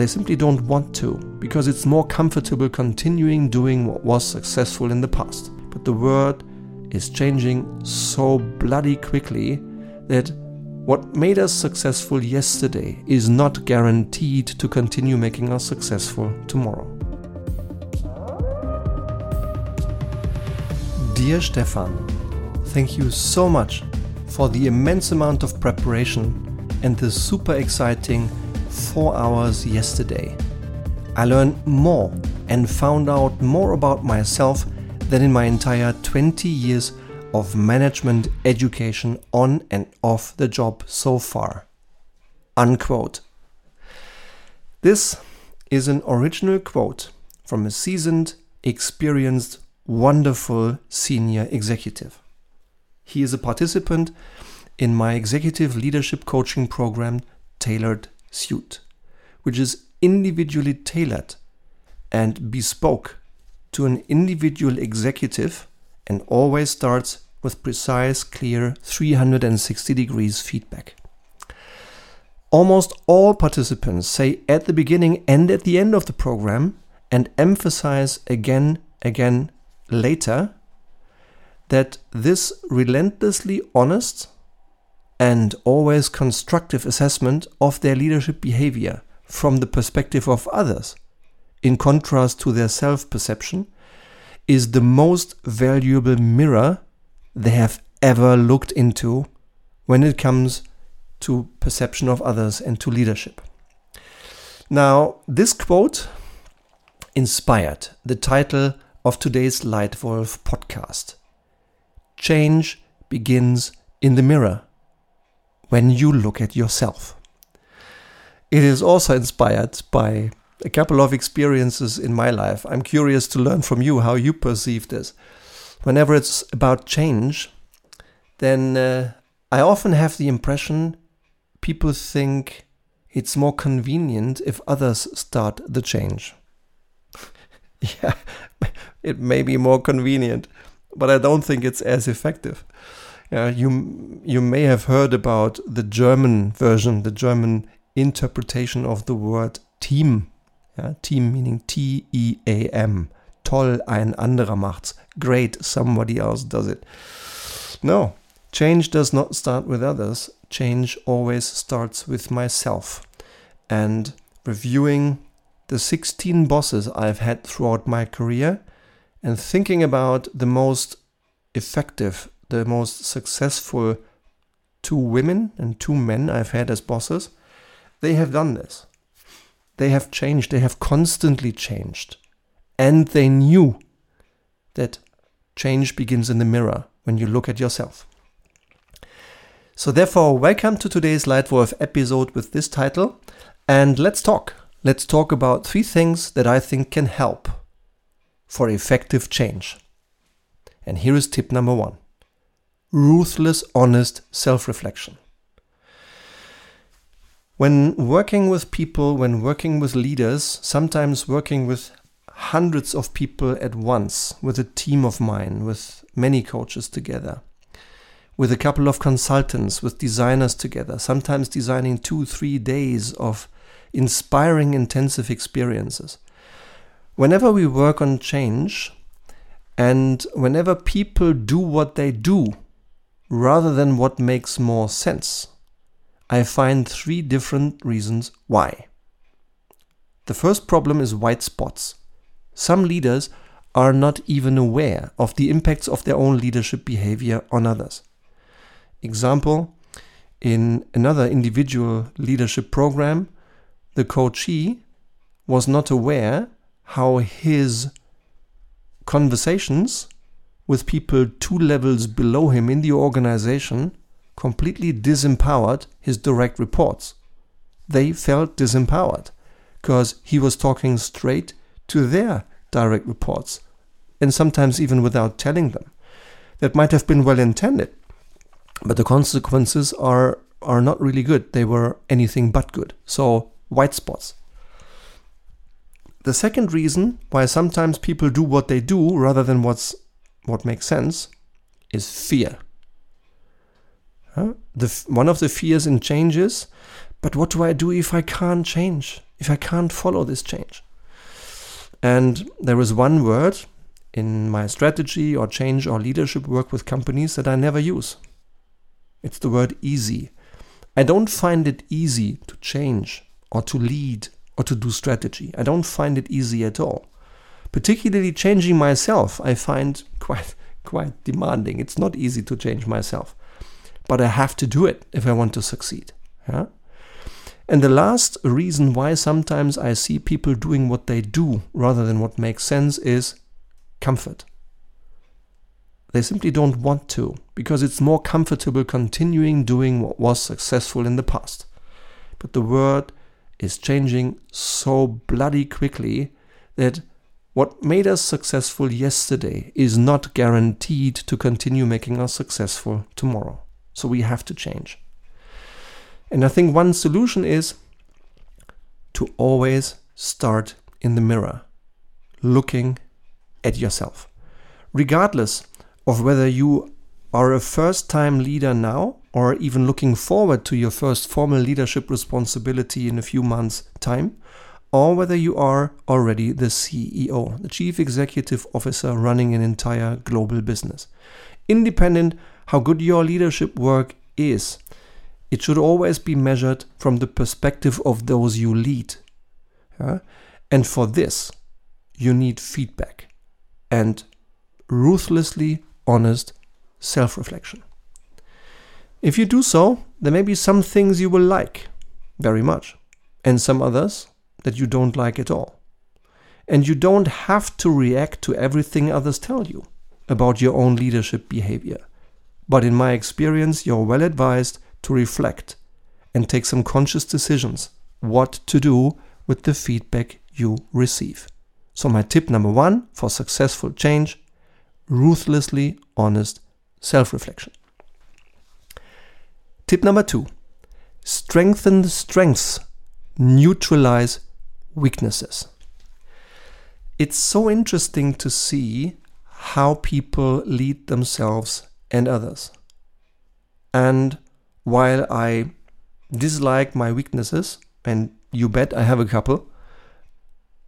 they simply don't want to, because it's more comfortable continuing doing what was successful in the past. But the world is changing so bloody quickly that what made us successful yesterday is not guaranteed to continue making us successful tomorrow. Dear Stefan, thank you so much for the immense amount of preparation and the super exciting four hours yesterday. I learned more and found out more about myself than in my entire 20 years of management education on and off the job so far. Unquote. This is an original quote from a seasoned, experienced, wonderful senior executive. He is a participant in my executive leadership coaching program, Tailored Suit, which is individually tailored and bespoke to an individual executive and always starts with precise, clear 360 degrees feedback. Almost all participants say at the beginning and at the end of the program and emphasize again, again, later that this relentlessly honest and always constructive assessment of their leadership behavior from the perspective of others, in contrast to their self perception, is the most valuable mirror they have ever looked into when it comes to perception of others and to leadership. Now, this quote inspired the title of today's Leitwolf podcast. Change begins in the mirror when you look at yourself. It is also inspired by a couple of experiences in my life. I'm curious to learn from you how you perceive this. Whenever it's about change, then uh, I often have the impression people think it's more convenient if others start the change. yeah, it may be more convenient, but I don't think it's as effective. Yeah, you you may have heard about the German version, the German interpretation of the word team ja, Team meaning T-E-A-M. Toll, ein anderer macht's. Great, somebody else does it. No, change does not start with others. Change always starts with myself. And reviewing the 16 bosses I've had throughout my career and thinking about the most effective, the most successful two women and two men I've had as bosses, they have done this. They have changed, they have constantly changed. And they knew that change begins in the mirror when you look at yourself. So, therefore, welcome to today's Leitwolf episode with this title. And let's talk. Let's talk about three things that I think can help for effective change. And here is tip number one ruthless, honest self reflection. When working with people, when working with leaders, sometimes working with hundreds of people at once, with a team of mine, with many coaches together, with a couple of consultants, with designers together, sometimes designing two, three days of inspiring, intensive experiences. Whenever we work on change, and whenever people do what they do rather than what makes more sense, I find three different reasons why. The first problem is white spots. Some leaders are not even aware of the impacts of their own leadership behavior on others. Example In another individual leadership program, the coachee was not aware how his conversations with people two levels below him in the organization completely disempowered his direct reports. They felt disempowered because he was talking straight to their direct reports, and sometimes even without telling them. That might have been well intended, but the consequences are, are not really good. They were anything but good. So, white spots. The second reason why sometimes people do what they do rather than what's, what makes sense is fear. The, one of the fears in change is, but what do I do if I can't change? if I can't follow this change? And there is one word in my strategy or change or leadership work with companies that I never use. It's the word easy. I don't find it easy to change or to lead or to do strategy. I don't find it easy at all. Particularly changing myself, I find quite quite demanding. It's not easy to change myself. But I have to do it if I want to succeed. Yeah? And the last reason why sometimes I see people doing what they do rather than what makes sense is comfort. They simply don't want to because it's more comfortable continuing doing what was successful in the past. But the world is changing so bloody quickly that what made us successful yesterday is not guaranteed to continue making us successful tomorrow. So we have to change. And I think one solution is to always start in the mirror, looking at yourself. Regardless of whether you are a first time leader now or even looking forward to your first formal leadership responsibility in a few months' time, or whether you are already the CEO, the Chief Executive Officer running an entire global business. Independent how good your leadership work is, it should always be measured from the perspective of those you lead. Yeah? And for this, you need feedback and ruthlessly honest self reflection. If you do so, there may be some things you will like very much, and some others that you don't like at all. And you don't have to react to everything others tell you about your own leadership behavior. But in my experience, you're well advised to reflect and take some conscious decisions what to do with the feedback you receive. So, my tip number one for successful change ruthlessly honest self reflection. Tip number two strengthen the strengths, neutralize weaknesses. It's so interesting to see how people lead themselves and others. And while I dislike my weaknesses, and you bet I have a couple,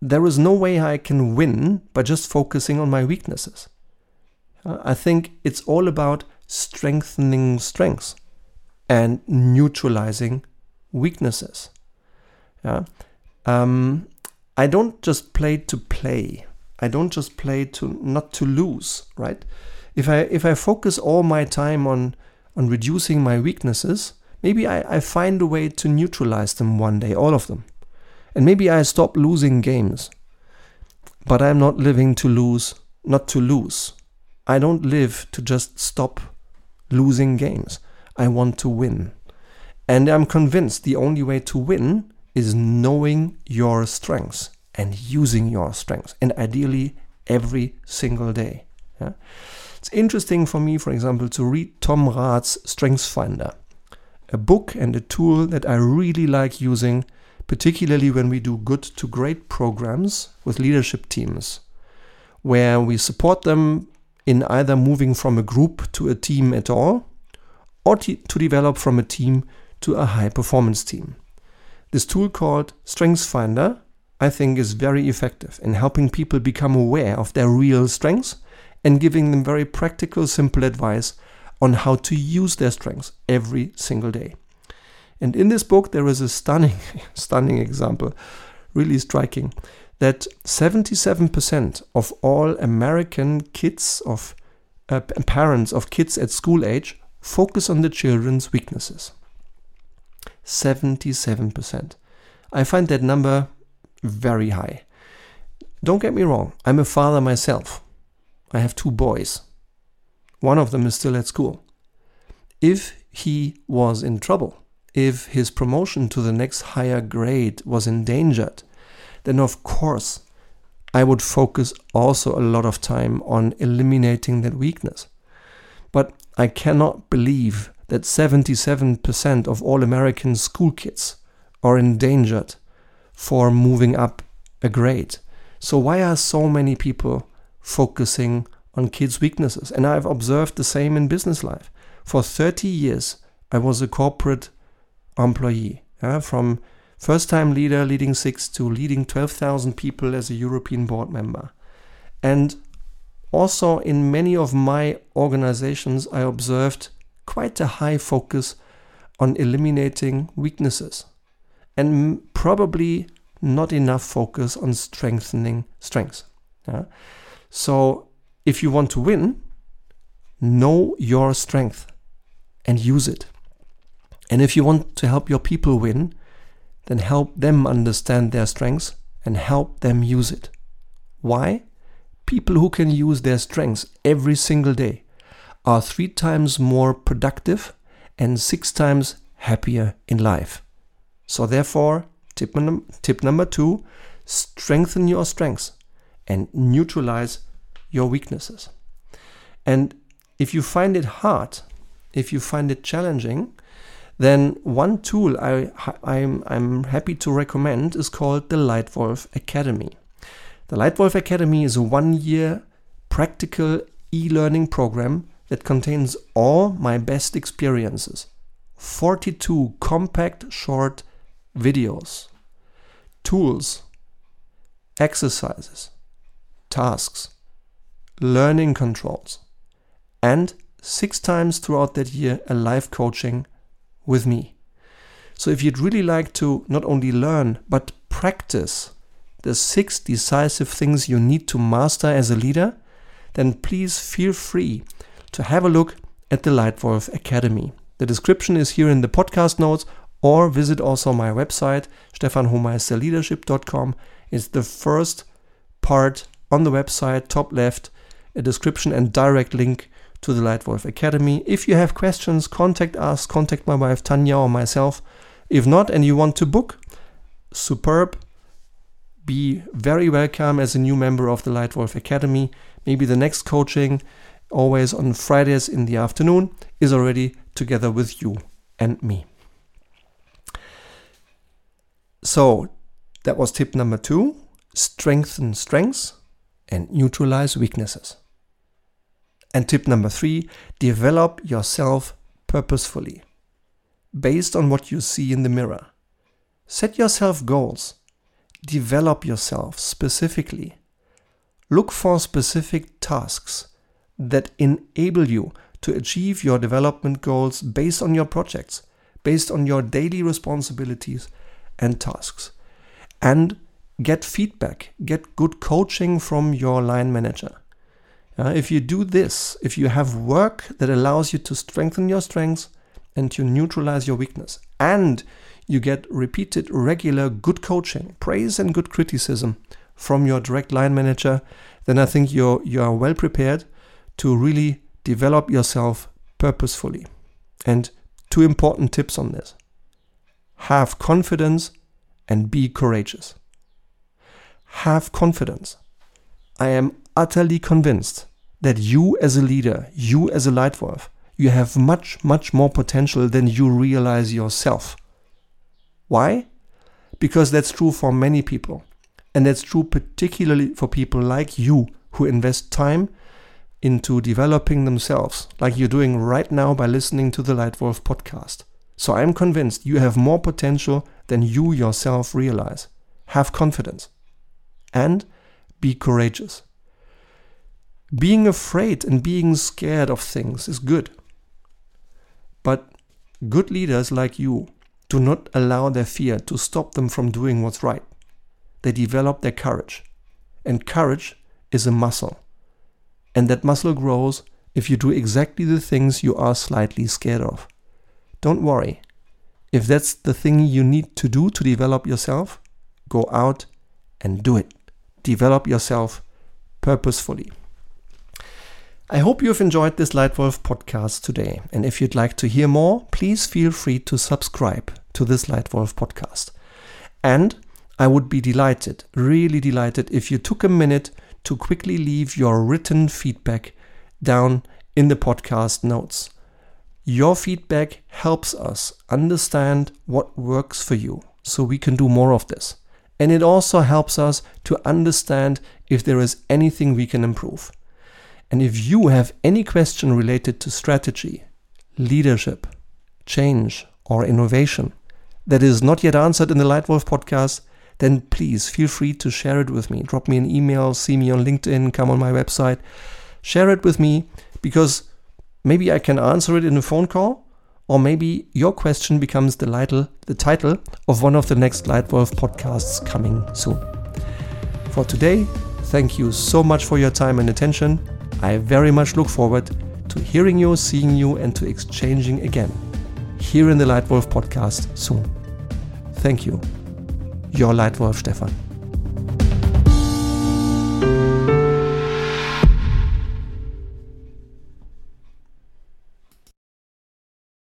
there is no way I can win by just focusing on my weaknesses. I think it's all about strengthening strengths and neutralizing weaknesses. Yeah. Um, I don't just play to play. I don't just play to not to lose, right? If I if I focus all my time on on reducing my weaknesses, maybe I, I find a way to neutralize them one day, all of them. And maybe I stop losing games. But I'm not living to lose, not to lose. I don't live to just stop losing games. I want to win. And I'm convinced the only way to win is knowing your strengths and using your strengths, and ideally every single day. Yeah? It's interesting for me, for example, to read Tom Rath's Strengths Finder, a book and a tool that I really like using, particularly when we do good to great programs with leadership teams, where we support them in either moving from a group to a team at all, or to develop from a team to a high performance team. This tool called Strengths Finder, I think, is very effective in helping people become aware of their real strengths and giving them very practical, simple advice on how to use their strengths every single day. And in this book, there is a stunning, stunning example, really striking, that 77% of all American kids of uh, parents of kids at school age focus on the children's weaknesses. 77%. I find that number very high. Don't get me wrong, I'm a father myself. I have two boys. One of them is still at school. If he was in trouble, if his promotion to the next higher grade was endangered, then of course I would focus also a lot of time on eliminating that weakness. But I cannot believe that 77% of all American school kids are endangered for moving up a grade. So, why are so many people focusing on kids' weaknesses? And I've observed the same in business life. For 30 years, I was a corporate employee. Yeah? From first time leader leading six to leading 12,000 people as a European board member. And also in many of my organizations, I observed quite a high focus on eliminating weaknesses and probably not enough focus on strengthening strengths. Yeah? So if you want to win, know your strength and use it. And if you want to help your people win, then help them understand their strengths and help them use it. Why? People who can use their strengths every single day are three times more productive and six times happier in life. So, therefore, tip, num- tip number two strengthen your strengths and neutralize your weaknesses. And if you find it hard, if you find it challenging, then one tool I, I'm, I'm happy to recommend is called the Leitwolf Academy. The Leitwolf Academy is a one year practical e learning program that contains all my best experiences 42 compact short videos, tools, exercises, tasks, learning controls, and six times throughout that year a live coaching with me. So if you'd really like to not only learn but practice the six decisive things you need to master as a leader, then please feel free to have a look at the Leitwolf Academy. The description is here in the podcast notes or visit also my website stefanhomeisterleadership.com. It's the first part on the website, top left, a description and direct link to the Leitwolf Academy. If you have questions, contact us, contact my wife Tanya or myself. If not, and you want to book, superb. Be very welcome as a new member of the Leitwolf Academy. Maybe the next coaching, always on Fridays in the afternoon, is already together with you and me. So that was tip number two strengthen strengths and neutralize weaknesses. And tip number three develop yourself purposefully, based on what you see in the mirror. Set yourself goals, develop yourself specifically. Look for specific tasks that enable you to achieve your development goals based on your projects, based on your daily responsibilities and tasks. And get feedback, get good coaching from your line manager. Uh, if you do this, if you have work that allows you to strengthen your strengths and to neutralize your weakness, and you get repeated, regular, good coaching, praise, and good criticism from your direct line manager, then I think you're you are well prepared to really develop yourself purposefully. And two important tips on this: have confidence and be courageous. Have confidence. I am utterly convinced that you as a leader, you as a Leitwolf, you have much, much more potential than you realize yourself. Why? Because that's true for many people. And that's true particularly for people like you who invest time into developing themselves, like you're doing right now by listening to the Leitwolf podcast. So I'm convinced you have more potential than you yourself realize. Have confidence. And be courageous. Being afraid and being scared of things is good. But good leaders like you do not allow their fear to stop them from doing what's right. They develop their courage. And courage is a muscle. And that muscle grows if you do exactly the things you are slightly scared of. Don't worry. If that's the thing you need to do to develop yourself, go out and do it. Develop yourself purposefully. I hope you have enjoyed this Leitwolf podcast today. And if you'd like to hear more, please feel free to subscribe to this Leitwolf podcast. And I would be delighted, really delighted, if you took a minute to quickly leave your written feedback down in the podcast notes. Your feedback helps us understand what works for you so we can do more of this. And it also helps us to understand if there is anything we can improve. And if you have any question related to strategy, leadership, change, or innovation, that is not yet answered in the Leitwolf podcast, then please feel free to share it with me. Drop me an email, see me on LinkedIn, come on my website. Share it with me because maybe I can answer it in a phone call, or maybe your question becomes the title, the title of one of the next Leitwolf podcasts coming soon. For today, thank you so much for your time and attention. I very much look forward to hearing you, seeing you, and to exchanging again here in the Leitwolf podcast soon. Thank you. Your Lightwolf Stefan.